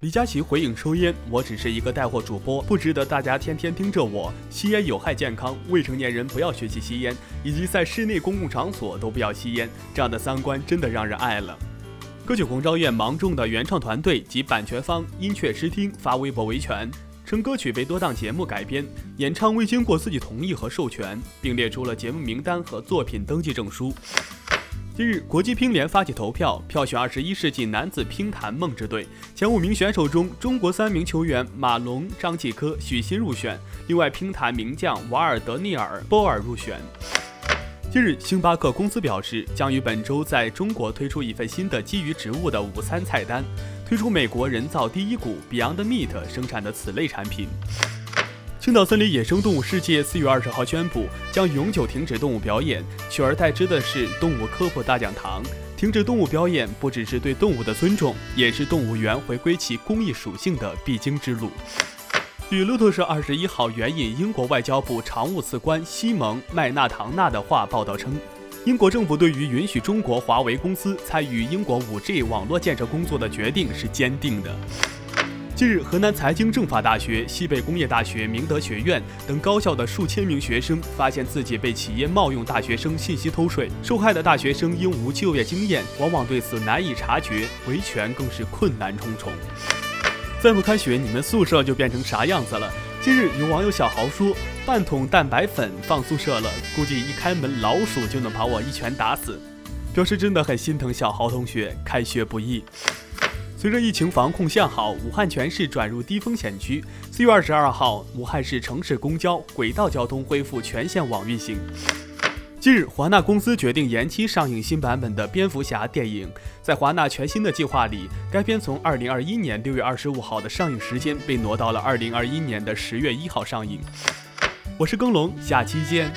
李佳琦回应抽烟：“我只是一个带货主播，不值得大家天天盯着我。吸烟有害健康，未成年人不要学习吸烟，以及在室内公共场所都不要吸烟。这样的三观真的让人爱了。”歌曲《红昭愿》芒种的原创团队及版权方音阙诗听发微博维权，称歌曲被多档节目改编，演唱未经过自己同意和授权，并列出了节目名单和作品登记证书。近日，国际乒联发起投票，票选二十一世纪男子乒坛梦之队。前五名选手中，中国三名球员马龙、张继科、许昕入选，另外乒坛名将瓦尔德尼尔、波尔入选。近日，星巴克公司表示，将于本周在中国推出一份新的基于植物的午餐菜单，推出美国人造第一股 Beyond Meat 生产的此类产品。青岛森林野生动物世界四月二十号宣布，将永久停止动物表演，取而代之的是动物科普大讲堂。停止动物表演不只是对动物的尊重，也是动物园回归其公益属性的必经之路。据路透社二十一号援引英国外交部常务次官西蒙·麦纳唐纳的话报道称，英国政府对于允许中国华为公司参与英国 5G 网络建设工作的决定是坚定的。近日，河南财经政法大学、西北工业大学、明德学院等高校的数千名学生发现自己被企业冒用大学生信息偷税，受害的大学生因无就业经验，往往对此难以察觉，维权更是困难重重。再不开学，你们宿舍就变成啥样子了？近日，有网友小豪说：“半桶蛋白粉放宿舍了，估计一开门老鼠就能把我一拳打死。”表示真的很心疼小豪同学，开学不易。随着疫情防控向好，武汉全市转入低风险区。四月二十二号，武汉市城市公交、轨道交通恢复全线网运行。近日，华纳公司决定延期上映新版本的蝙蝠侠电影。在华纳全新的计划里，该片从二零二一年六月二十五号的上映时间被挪到了二零二一年的十月一号上映。我是耕龙，下期见。